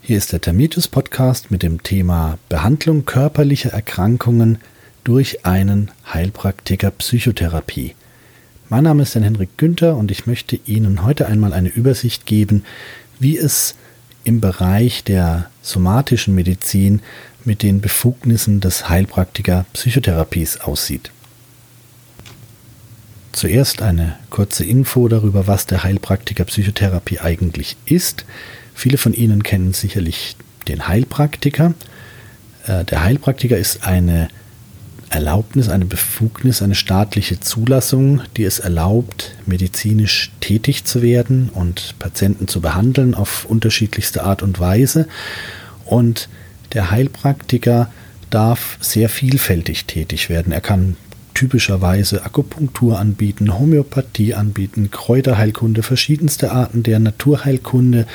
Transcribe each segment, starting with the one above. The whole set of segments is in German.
Hier ist der Termitus Podcast mit dem Thema Behandlung körperlicher Erkrankungen durch einen Heilpraktiker Psychotherapie. Mein Name ist Jan Henrik Günther und ich möchte Ihnen heute einmal eine Übersicht geben, wie es im Bereich der somatischen Medizin mit den Befugnissen des Heilpraktiker Psychotherapies aussieht. Zuerst eine kurze Info darüber, was der Heilpraktiker Psychotherapie eigentlich ist. Viele von Ihnen kennen sicherlich den Heilpraktiker. Äh, der Heilpraktiker ist eine Erlaubnis, eine Befugnis, eine staatliche Zulassung, die es erlaubt, medizinisch tätig zu werden und Patienten zu behandeln auf unterschiedlichste Art und Weise. Und der Heilpraktiker darf sehr vielfältig tätig werden. Er kann typischerweise Akupunktur anbieten, Homöopathie anbieten, Kräuterheilkunde, verschiedenste Arten der Naturheilkunde,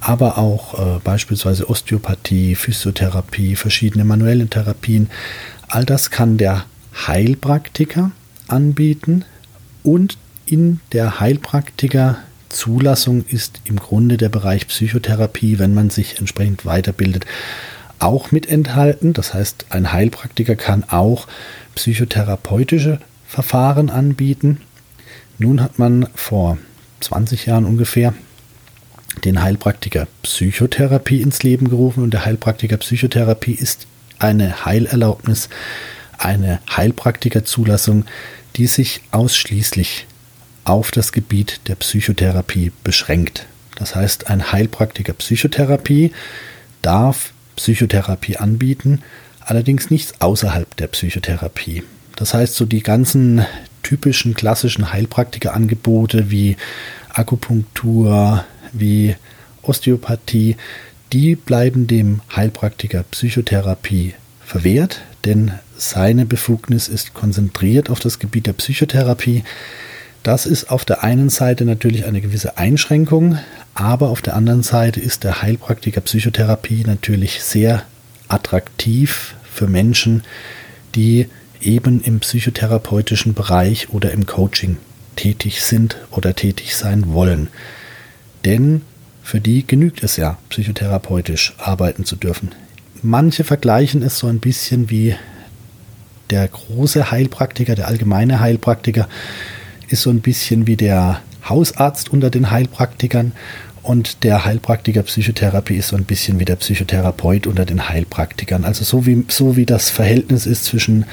aber auch äh, beispielsweise Osteopathie, Physiotherapie, verschiedene manuelle Therapien. All das kann der Heilpraktiker anbieten und in der Heilpraktiker Zulassung ist im Grunde der Bereich Psychotherapie, wenn man sich entsprechend weiterbildet, auch mit enthalten. Das heißt, ein Heilpraktiker kann auch psychotherapeutische Verfahren anbieten. Nun hat man vor 20 Jahren ungefähr den Heilpraktiker Psychotherapie ins Leben gerufen und der Heilpraktiker Psychotherapie ist eine Heilerlaubnis, eine Heilpraktikerzulassung, die sich ausschließlich auf das Gebiet der Psychotherapie beschränkt. Das heißt, ein Heilpraktiker Psychotherapie darf Psychotherapie anbieten, allerdings nichts außerhalb der Psychotherapie. Das heißt, so die ganzen typischen klassischen Heilpraktikerangebote wie Akupunktur, wie Osteopathie, die bleiben dem Heilpraktiker Psychotherapie verwehrt, denn seine Befugnis ist konzentriert auf das Gebiet der Psychotherapie. Das ist auf der einen Seite natürlich eine gewisse Einschränkung, aber auf der anderen Seite ist der Heilpraktiker Psychotherapie natürlich sehr attraktiv für Menschen, die eben im psychotherapeutischen Bereich oder im Coaching tätig sind oder tätig sein wollen. Denn für die genügt es ja, psychotherapeutisch arbeiten zu dürfen. Manche vergleichen es so ein bisschen wie der große Heilpraktiker, der allgemeine Heilpraktiker, ist so ein bisschen wie der Hausarzt unter den Heilpraktikern und der Heilpraktiker Psychotherapie ist so ein bisschen wie der Psychotherapeut unter den Heilpraktikern. Also so wie, so wie das Verhältnis ist zwischen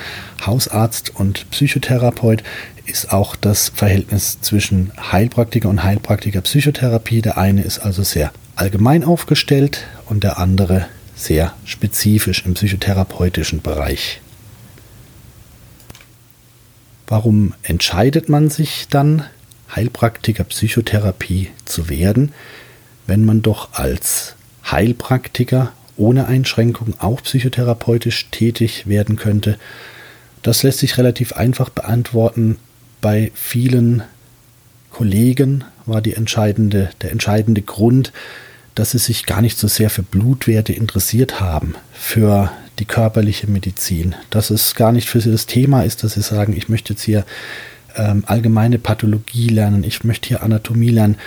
Hausarzt und Psychotherapeut, ist auch das Verhältnis zwischen Heilpraktiker und Heilpraktiker Psychotherapie. Der eine ist also sehr allgemein aufgestellt und der andere sehr spezifisch im psychotherapeutischen Bereich. Warum entscheidet man sich dann, Heilpraktiker Psychotherapie zu werden, wenn man doch als Heilpraktiker ohne Einschränkung auch psychotherapeutisch tätig werden könnte? Das lässt sich relativ einfach beantworten, bei vielen Kollegen war entscheidende, der entscheidende Grund, dass sie sich gar nicht so sehr für Blutwerte interessiert haben, für die körperliche Medizin, dass es gar nicht für sie das Thema ist, dass sie sagen, ich möchte jetzt hier ähm, allgemeine Pathologie lernen, ich möchte hier Anatomie lernen,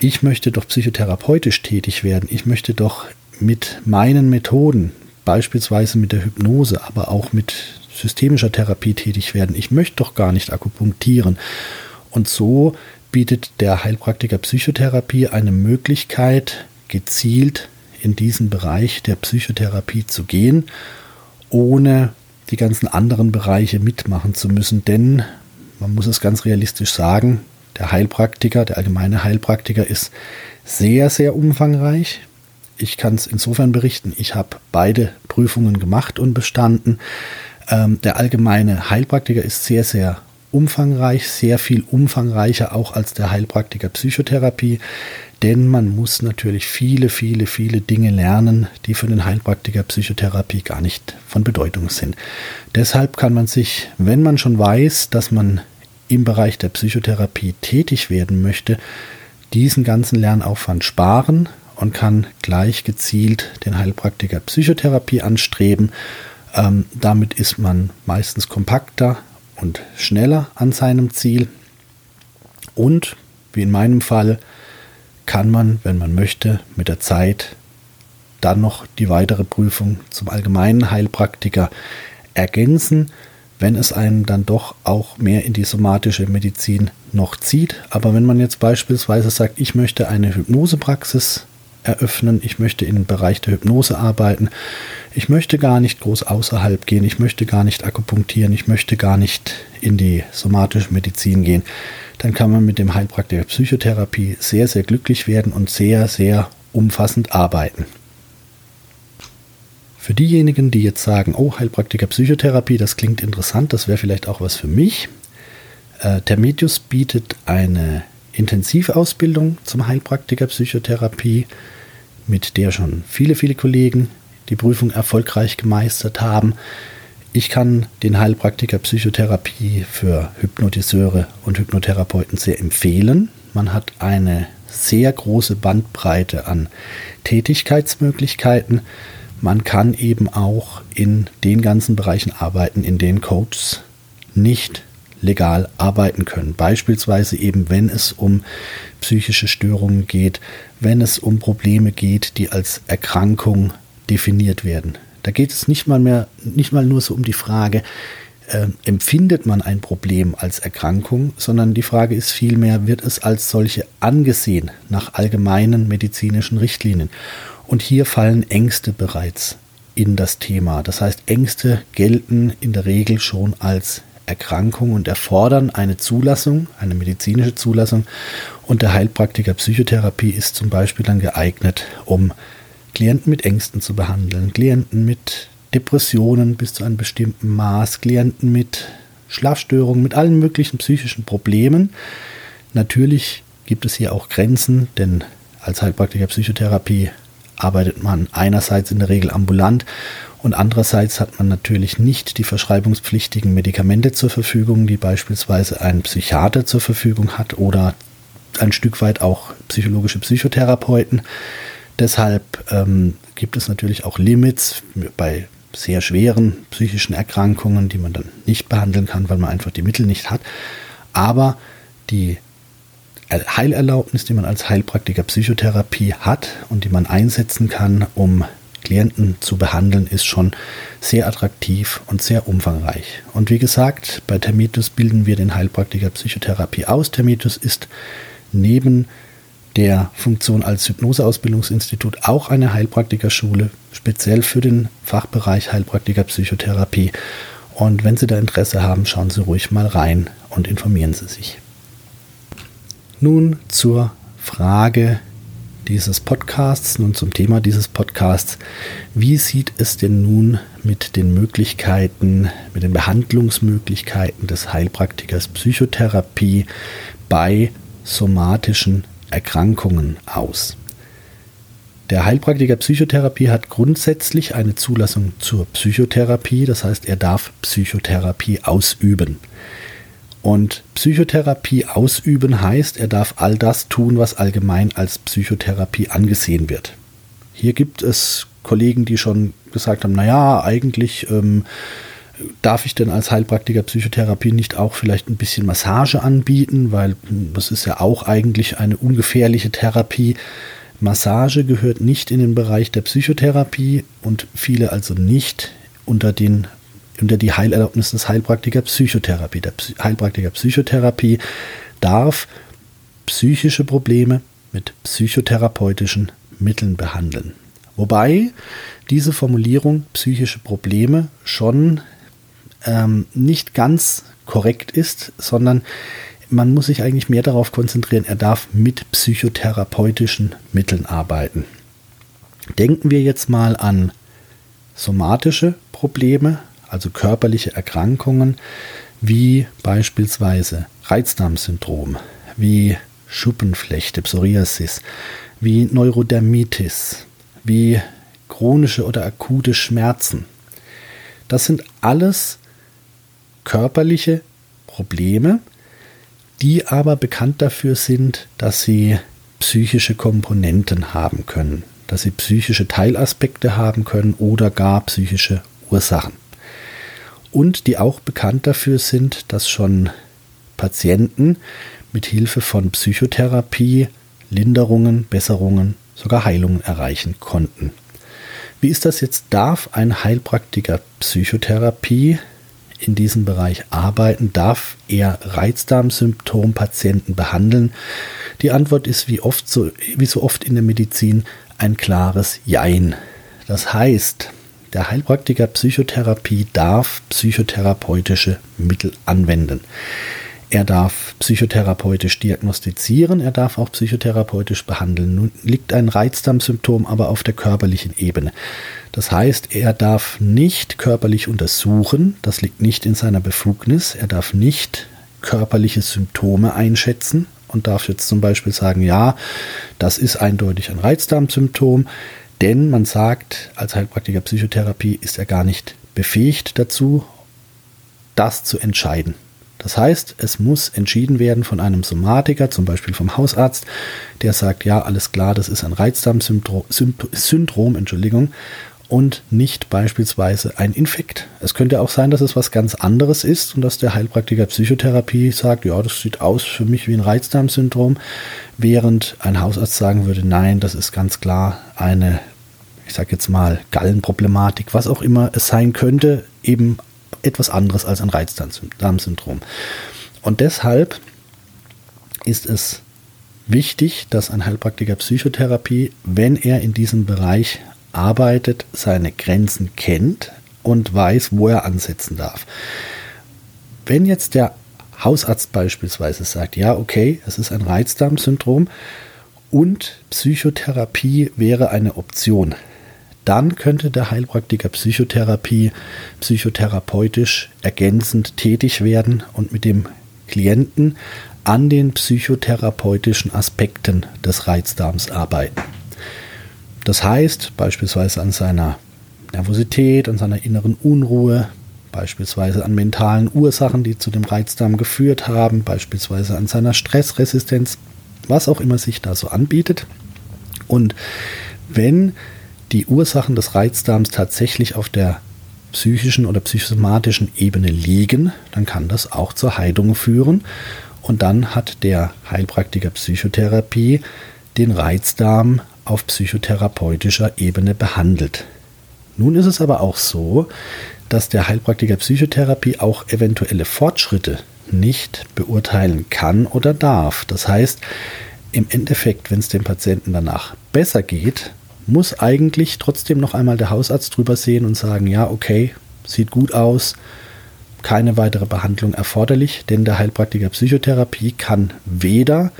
ich möchte doch psychotherapeutisch tätig werden, ich möchte doch mit meinen Methoden, beispielsweise mit der Hypnose, aber auch mit systemischer Therapie tätig werden. Ich möchte doch gar nicht akupunktieren. Und so bietet der Heilpraktiker Psychotherapie eine Möglichkeit, gezielt in diesen Bereich der Psychotherapie zu gehen, ohne die ganzen anderen Bereiche mitmachen zu müssen. Denn man muss es ganz realistisch sagen, der Heilpraktiker, der allgemeine Heilpraktiker ist sehr, sehr umfangreich. Ich kann es insofern berichten, ich habe beide Prüfungen gemacht und bestanden. Ähm, der allgemeine Heilpraktiker ist sehr, sehr umfangreich, sehr viel umfangreicher auch als der Heilpraktiker Psychotherapie, denn man muss natürlich viele, viele, viele Dinge lernen, die für den Heilpraktiker Psychotherapie gar nicht von Bedeutung sind. Deshalb kann man sich, wenn man schon weiß, dass man im Bereich der Psychotherapie tätig werden möchte, diesen ganzen Lernaufwand sparen und kann gleich gezielt den Heilpraktiker Psychotherapie anstreben ähm, damit ist man meistens kompakter und schneller an seinem Ziel. Und wie in meinem Fall kann man, wenn man möchte, mit der Zeit dann noch die weitere Prüfung zum allgemeinen Heilpraktiker ergänzen, wenn es einen dann doch auch mehr in die somatische Medizin noch zieht. Aber wenn man jetzt beispielsweise sagt, ich möchte eine Hypnosepraxis eröffnen, ich möchte im Bereich der Hypnose arbeiten, ich möchte gar nicht groß außerhalb gehen, ich möchte gar nicht akupunktieren, ich möchte gar nicht in die somatische Medizin gehen, dann kann man mit dem Heilpraktiker Psychotherapie sehr, sehr glücklich werden und sehr, sehr umfassend arbeiten. Für diejenigen, die jetzt sagen, oh, Heilpraktiker Psychotherapie, das klingt interessant, das wäre vielleicht auch was für mich. Äh, Termetius bietet eine Intensivausbildung zum Heilpraktiker Psychotherapie, mit der schon viele, viele Kollegen die Prüfung erfolgreich gemeistert haben. Ich kann den Heilpraktiker Psychotherapie für Hypnotiseure und Hypnotherapeuten sehr empfehlen. Man hat eine sehr große Bandbreite an Tätigkeitsmöglichkeiten. Man kann eben auch in den ganzen Bereichen arbeiten, in denen Coaches nicht legal arbeiten können. Beispielsweise eben, wenn es um psychische Störungen geht, wenn es um Probleme geht, die als Erkrankung definiert werden. Da geht es nicht mal mehr, nicht mal nur so um die Frage, äh, empfindet man ein Problem als Erkrankung, sondern die Frage ist vielmehr, wird es als solche angesehen nach allgemeinen medizinischen Richtlinien? Und hier fallen Ängste bereits in das Thema. Das heißt, Ängste gelten in der Regel schon als Erkrankung und erfordern eine Zulassung, eine medizinische Zulassung. Und der Heilpraktiker Psychotherapie ist zum Beispiel dann geeignet, um Klienten mit Ängsten zu behandeln, Klienten mit Depressionen bis zu einem bestimmten Maß, Klienten mit Schlafstörungen, mit allen möglichen psychischen Problemen. Natürlich gibt es hier auch Grenzen, denn als Heilpraktiker Psychotherapie arbeitet man einerseits in der Regel ambulant und andererseits hat man natürlich nicht die verschreibungspflichtigen Medikamente zur Verfügung, die beispielsweise ein Psychiater zur Verfügung hat oder ein Stück weit auch psychologische Psychotherapeuten. Deshalb ähm, gibt es natürlich auch Limits bei sehr schweren psychischen Erkrankungen, die man dann nicht behandeln kann, weil man einfach die Mittel nicht hat. Aber die Heilerlaubnis, die man als Heilpraktiker Psychotherapie hat und die man einsetzen kann, um Klienten zu behandeln, ist schon sehr attraktiv und sehr umfangreich. Und wie gesagt, bei Termitus bilden wir den Heilpraktiker Psychotherapie aus. Termitus ist neben der Funktion als Hypnoseausbildungsinstitut auch eine Heilpraktikerschule, speziell für den Fachbereich Heilpraktiker Psychotherapie. Und wenn Sie da Interesse haben, schauen Sie ruhig mal rein und informieren Sie sich. Nun zur Frage dieses Podcasts, nun zum Thema dieses Podcasts. Wie sieht es denn nun mit den Möglichkeiten, mit den Behandlungsmöglichkeiten des Heilpraktikers Psychotherapie bei somatischen Erkrankungen aus. Der Heilpraktiker Psychotherapie hat grundsätzlich eine Zulassung zur Psychotherapie, das heißt, er darf Psychotherapie ausüben. Und Psychotherapie ausüben heißt, er darf all das tun, was allgemein als Psychotherapie angesehen wird. Hier gibt es Kollegen, die schon gesagt haben, naja, eigentlich ähm, darf ich denn als Heilpraktiker Psychotherapie nicht auch vielleicht ein bisschen Massage anbieten, weil das ist ja auch eigentlich eine ungefährliche Therapie. Massage gehört nicht in den Bereich der Psychotherapie und viele also nicht unter den unter die Heilerlaubnis des Heilpraktiker Psychotherapie. Der Heilpraktiker Psychotherapie darf psychische Probleme mit psychotherapeutischen Mitteln behandeln. Wobei diese Formulierung psychische Probleme schon ähm, nicht ganz korrekt ist, sondern man muss sich eigentlich mehr darauf konzentrieren, er darf mit psychotherapeutischen Mitteln arbeiten. Denken wir jetzt mal an somatische Probleme, also körperliche Erkrankungen, wie beispielsweise Reizdarmsyndrom, wie Schuppenflechte, Psoriasis, wie Neurodermitis, wie chronische oder akute Schmerzen. Das sind alles körperliche Probleme, die aber bekannt dafür sind, dass sie psychische Komponenten haben können, dass sie psychische Teilaspekte haben können oder gar psychische Ursachen. Und die auch bekannt dafür sind, dass schon Patienten mit Hilfe von Psychotherapie Linderungen, Besserungen, sogar Heilungen erreichen konnten. Wie ist das jetzt? Darf ein Heilpraktiker Psychotherapie in diesem Bereich arbeiten? Darf er Reizdarmsymptompatienten behandeln? Die Antwort ist wie, oft so, wie so oft in der Medizin ein klares Jein. Das heißt, der Heilpraktiker Psychotherapie darf psychotherapeutische Mittel anwenden. Er darf psychotherapeutisch diagnostizieren, er darf auch psychotherapeutisch behandeln. Nun liegt ein Reizdarmsymptom aber auf der körperlichen Ebene. Das heißt, er darf nicht körperlich untersuchen, das liegt nicht in seiner Befugnis, er darf nicht körperliche Symptome einschätzen und darf jetzt zum Beispiel sagen, ja, das ist eindeutig ein Reizdarmsymptom, denn man sagt, als Heilpraktiker Psychotherapie ist er gar nicht befähigt dazu, das zu entscheiden. Das heißt, es muss entschieden werden von einem Somatiker, zum Beispiel vom Hausarzt, der sagt, ja, alles klar, das ist ein Reizdarmsyndrom, Syndrom, Entschuldigung, und nicht beispielsweise ein Infekt. Es könnte auch sein, dass es was ganz anderes ist und dass der Heilpraktiker Psychotherapie sagt, ja, das sieht aus für mich wie ein Reizdarmsyndrom, während ein Hausarzt sagen würde, nein, das ist ganz klar eine, ich sage jetzt mal, Gallenproblematik, was auch immer es sein könnte, eben etwas anderes als ein Reizdarmsyndrom. Und deshalb ist es wichtig, dass ein Heilpraktiker Psychotherapie, wenn er in diesem Bereich arbeitet, seine Grenzen kennt und weiß, wo er ansetzen darf. Wenn jetzt der Hausarzt beispielsweise sagt, ja, okay, es ist ein Reizdarmsyndrom und Psychotherapie wäre eine Option, dann könnte der Heilpraktiker Psychotherapie psychotherapeutisch ergänzend tätig werden und mit dem Klienten an den psychotherapeutischen Aspekten des Reizdarms arbeiten. Das heißt beispielsweise an seiner Nervosität, an seiner inneren Unruhe, beispielsweise an mentalen Ursachen, die zu dem Reizdarm geführt haben, beispielsweise an seiner Stressresistenz, was auch immer sich da so anbietet. Und wenn die Ursachen des Reizdarms tatsächlich auf der psychischen oder psychosomatischen Ebene liegen, dann kann das auch zur Heilung führen. Und dann hat der Heilpraktiker Psychotherapie den Reizdarm auf psychotherapeutischer Ebene behandelt. Nun ist es aber auch so, dass der Heilpraktiker Psychotherapie auch eventuelle Fortschritte nicht beurteilen kann oder darf. Das heißt, im Endeffekt, wenn es dem Patienten danach besser geht, muss eigentlich trotzdem noch einmal der Hausarzt drüber sehen und sagen, ja, okay, sieht gut aus, keine weitere Behandlung erforderlich, denn der Heilpraktiker Psychotherapie kann weder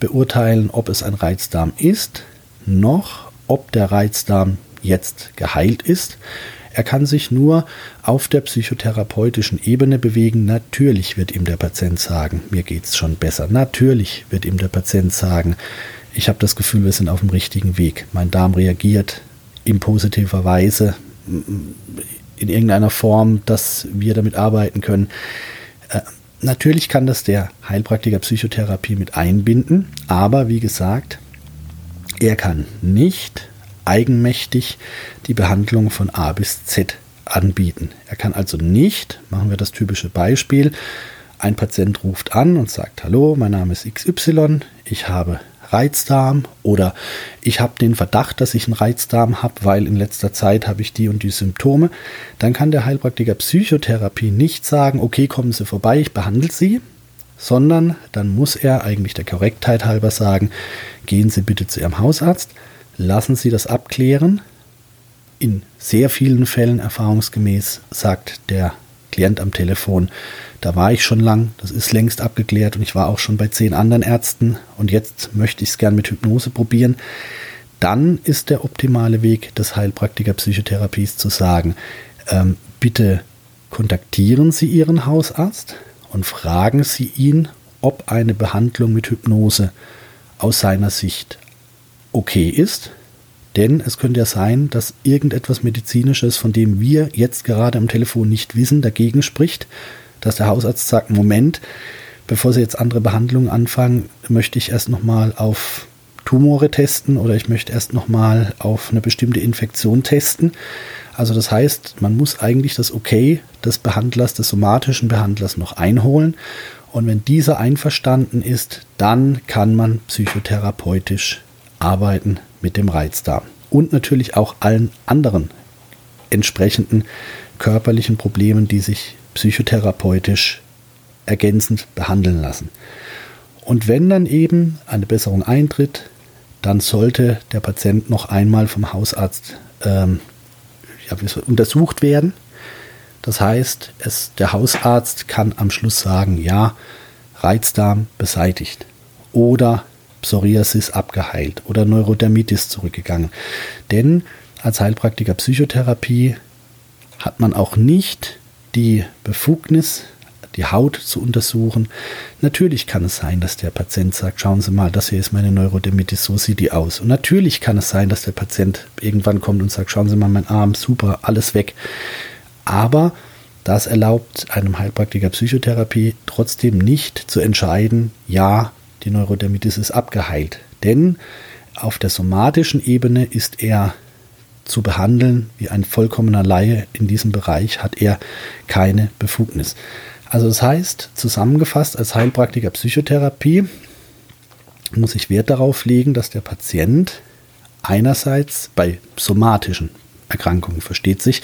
beurteilen, ob es ein Reizdarm ist, noch ob der Reizdarm jetzt geheilt ist. Er kann sich nur auf der psychotherapeutischen Ebene bewegen. Natürlich wird ihm der Patient sagen, mir geht es schon besser. Natürlich wird ihm der Patient sagen, ich habe das Gefühl, wir sind auf dem richtigen Weg. Mein Darm reagiert in positiver Weise in irgendeiner Form, dass wir damit arbeiten können. Äh, natürlich kann das der Heilpraktiker Psychotherapie mit einbinden, aber wie gesagt, er kann nicht eigenmächtig die Behandlung von A bis Z anbieten. Er kann also nicht, machen wir das typische Beispiel, ein Patient ruft an und sagt, hallo, mein Name ist XY, ich habe Reizdarm oder ich habe den Verdacht, dass ich einen Reizdarm habe, weil in letzter Zeit habe ich die und die Symptome, dann kann der Heilpraktiker Psychotherapie nicht sagen, okay, kommen Sie vorbei, ich behandle Sie, sondern dann muss er eigentlich der Korrektheit halber sagen, gehen Sie bitte zu Ihrem Hausarzt, lassen Sie das abklären. In sehr vielen Fällen erfahrungsgemäß sagt der Klient am Telefon, da war ich schon lang, das ist längst abgeklärt und ich war auch schon bei zehn anderen Ärzten und jetzt möchte ich es gern mit Hypnose probieren. Dann ist der optimale Weg des Heilpraktiker Psychotherapies zu sagen, ähm, bitte kontaktieren Sie Ihren Hausarzt und fragen Sie ihn, ob eine Behandlung mit Hypnose aus seiner Sicht okay ist. Denn es könnte ja sein, dass irgendetwas Medizinisches, von dem wir jetzt gerade am Telefon nicht wissen, dagegen spricht dass der Hausarzt sagt, Moment, bevor Sie jetzt andere Behandlungen anfangen, möchte ich erst nochmal auf Tumore testen oder ich möchte erst nochmal auf eine bestimmte Infektion testen. Also das heißt, man muss eigentlich das Okay des Behandlers, des somatischen Behandlers noch einholen. Und wenn dieser einverstanden ist, dann kann man psychotherapeutisch arbeiten mit dem Reizdarm. und natürlich auch allen anderen entsprechenden körperlichen Problemen, die sich psychotherapeutisch ergänzend behandeln lassen. Und wenn dann eben eine Besserung eintritt, dann sollte der Patient noch einmal vom Hausarzt ähm, ja, untersucht werden. Das heißt, es, der Hausarzt kann am Schluss sagen, ja, Reizdarm beseitigt oder Psoriasis abgeheilt oder Neurodermitis zurückgegangen. Denn als Heilpraktiker Psychotherapie hat man auch nicht die Befugnis, die Haut zu untersuchen. Natürlich kann es sein, dass der Patient sagt, schauen Sie mal, das hier ist meine Neurodermitis, so sieht die aus. Und natürlich kann es sein, dass der Patient irgendwann kommt und sagt, schauen Sie mal, mein Arm, super, alles weg. Aber das erlaubt einem Heilpraktiker Psychotherapie trotzdem nicht zu entscheiden, ja, die Neurodermitis ist abgeheilt. Denn auf der somatischen Ebene ist er zu behandeln wie ein vollkommener Laie in diesem Bereich hat er keine Befugnis. Also das heißt, zusammengefasst als Heilpraktiker Psychotherapie muss ich Wert darauf legen, dass der Patient einerseits bei somatischen Erkrankungen versteht sich,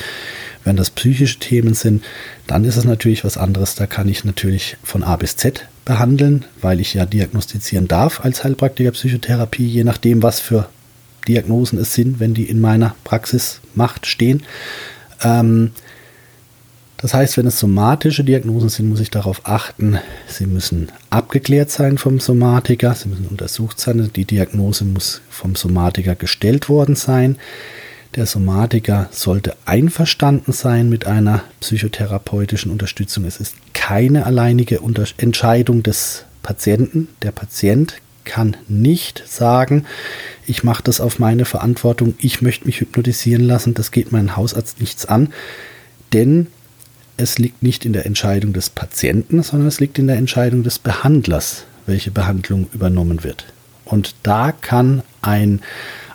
wenn das psychische Themen sind, dann ist es natürlich was anderes. Da kann ich natürlich von A bis Z behandeln, weil ich ja diagnostizieren darf als Heilpraktiker Psychotherapie, je nachdem, was für Diagnosen es sind, wenn die in meiner Praxismacht stehen. Ähm, das heißt, wenn es somatische Diagnosen sind, muss ich darauf achten, sie müssen abgeklärt sein vom Somatiker, sie müssen untersucht sein, die Diagnose muss vom Somatiker gestellt worden sein. Der Somatiker sollte einverstanden sein mit einer psychotherapeutischen Unterstützung. Es ist keine alleinige Entscheidung des Patienten. Der Patient kann nicht sagen, ich mache das auf meine Verantwortung, ich möchte mich hypnotisieren lassen, das geht meinen Hausarzt nichts an, denn es liegt nicht in der Entscheidung des Patienten, sondern es liegt in der Entscheidung des Behandlers, welche Behandlung übernommen wird. Und da kann ein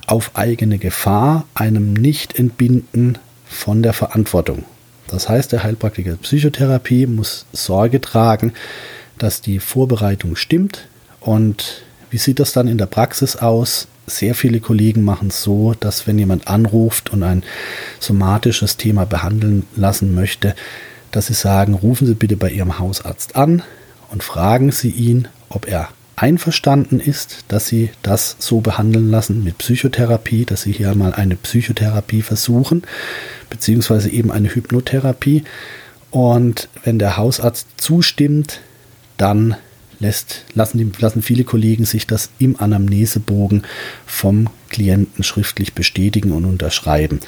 auf eigene Gefahr einem nicht entbinden von der Verantwortung. Das heißt, der Heilpraktiker Psychotherapie muss Sorge tragen, dass die Vorbereitung stimmt. Und wie sieht das dann in der Praxis aus? Sehr viele Kollegen machen es so, dass wenn jemand anruft und ein somatisches Thema behandeln lassen möchte, dass sie sagen, rufen Sie bitte bei Ihrem Hausarzt an und fragen Sie ihn, ob er einverstanden ist, dass sie das so behandeln lassen mit Psychotherapie, dass sie hier mal eine Psychotherapie versuchen, beziehungsweise eben eine Hypnotherapie. Und wenn der Hausarzt zustimmt, dann lässt, lassen, die, lassen viele Kollegen sich das im Anamnesebogen vom Klienten schriftlich bestätigen und unterschreiben.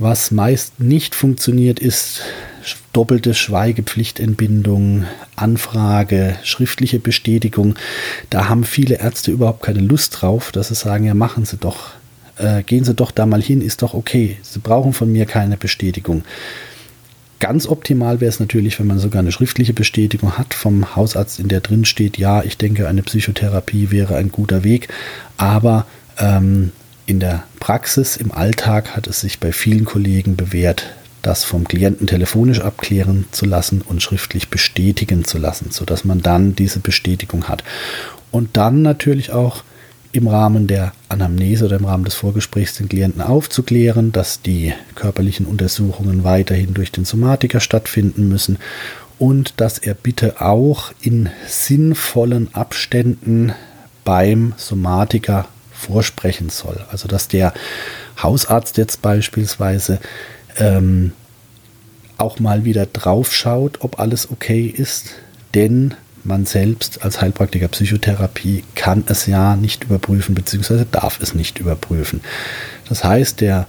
Was meist nicht funktioniert, ist doppelte Schweigepflichtentbindung, Anfrage, schriftliche Bestätigung. Da haben viele Ärzte überhaupt keine Lust drauf, dass sie sagen, ja, machen Sie doch, äh, gehen Sie doch da mal hin, ist doch okay. Sie brauchen von mir keine Bestätigung. Ganz optimal wäre es natürlich, wenn man sogar eine schriftliche Bestätigung hat vom Hausarzt, in der drin steht, ja, ich denke, eine Psychotherapie wäre ein guter Weg, aber ähm, in der Praxis, im Alltag hat es sich bei vielen Kollegen bewährt, das vom Klienten telefonisch abklären zu lassen und schriftlich bestätigen zu lassen, sodass man dann diese Bestätigung hat. Und dann natürlich auch im Rahmen der Anamnese oder im Rahmen des Vorgesprächs den Klienten aufzuklären, dass die körperlichen Untersuchungen weiterhin durch den Somatiker stattfinden müssen und dass er bitte auch in sinnvollen Abständen beim Somatiker vorsprechen soll. Also dass der Hausarzt jetzt beispielsweise ähm, auch mal wieder drauf schaut, ob alles okay ist, denn man selbst als Heilpraktiker Psychotherapie kann es ja nicht überprüfen, beziehungsweise darf es nicht überprüfen. Das heißt, der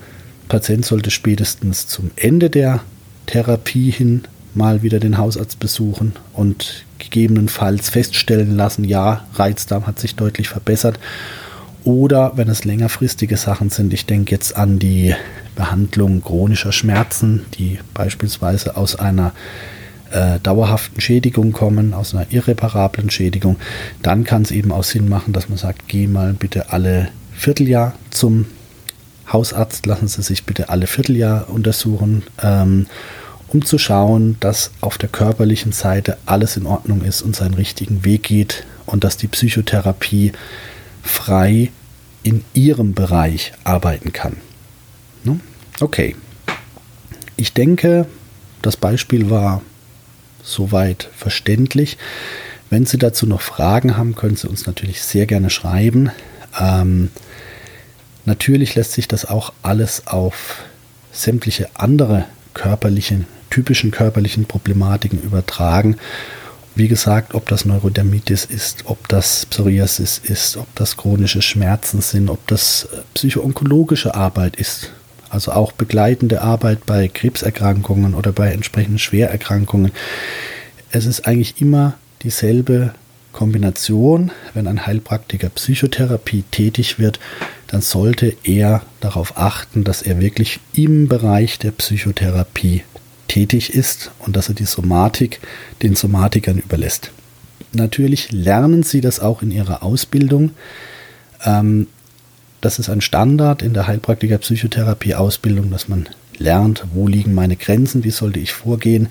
Patient sollte spätestens zum Ende der Therapie hin mal wieder den Hausarzt besuchen und gegebenenfalls feststellen lassen, ja, Reizdarm hat sich deutlich verbessert. Oder wenn es längerfristige Sachen sind, ich denke jetzt an die Behandlung chronischer Schmerzen, die beispielsweise aus einer äh, dauerhaften Schädigung kommen, aus einer irreparablen Schädigung, dann kann es eben auch Sinn machen, dass man sagt, geh mal bitte alle Vierteljahr zum Hausarzt, lassen Sie sich bitte alle Vierteljahr untersuchen, ähm, um zu schauen, dass auf der körperlichen Seite alles in Ordnung ist und seinen richtigen Weg geht und dass die Psychotherapie frei in ihrem Bereich arbeiten kann. Ne? Okay. Ich denke, das Beispiel war soweit verständlich. Wenn Sie dazu noch Fragen haben, können Sie uns natürlich sehr gerne schreiben. Ähm, natürlich lässt sich das auch alles auf sämtliche andere körperlichen, typischen körperlichen Problematiken übertragen. Wie gesagt, ob das Neurodermitis ist, ob das Psoriasis ist, ob das chronische Schmerzen sind, ob das äh, psychoonkologische Arbeit ist, also auch begleitende Arbeit bei Krebserkrankungen oder bei entsprechenden Schwererkrankungen. Es ist eigentlich immer dieselbe Kombination. Wenn ein Heilpraktiker Psychotherapie tätig wird, dann sollte er darauf achten, dass er wirklich im Bereich der Psychotherapie tätig ist und dass er die Somatik den Somatikern überlässt. Natürlich lernen sie das auch in ihrer Ausbildung. Ähm, das ist ein Standard in der Heilpraktiker Psychotherapie Ausbildung, dass man lernt, wo liegen meine Grenzen, wie sollte ich vorgehen.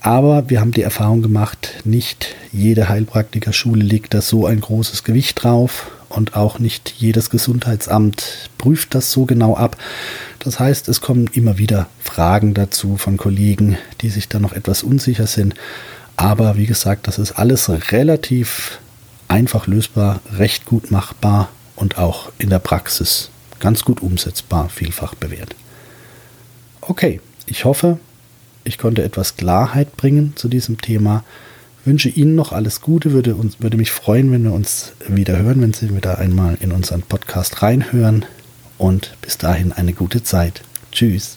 Aber wir haben die Erfahrung gemacht, nicht jede Heilpraktikerschule legt da so ein großes Gewicht drauf und auch nicht jedes Gesundheitsamt prüft das so genau ab. Das heißt, es kommen immer wieder Fragen dazu von Kollegen, die sich da noch etwas unsicher sind. Aber wie gesagt, das ist alles relativ einfach lösbar, recht gut machbar und auch in der Praxis ganz gut umsetzbar, vielfach bewährt. Okay, ich hoffe, ich konnte etwas Klarheit bringen zu diesem Thema. Wünsche Ihnen noch alles Gute, würde, uns, würde mich freuen, wenn wir uns wieder hören, wenn Sie wieder einmal in unseren Podcast reinhören. Und bis dahin eine gute Zeit. Tschüss.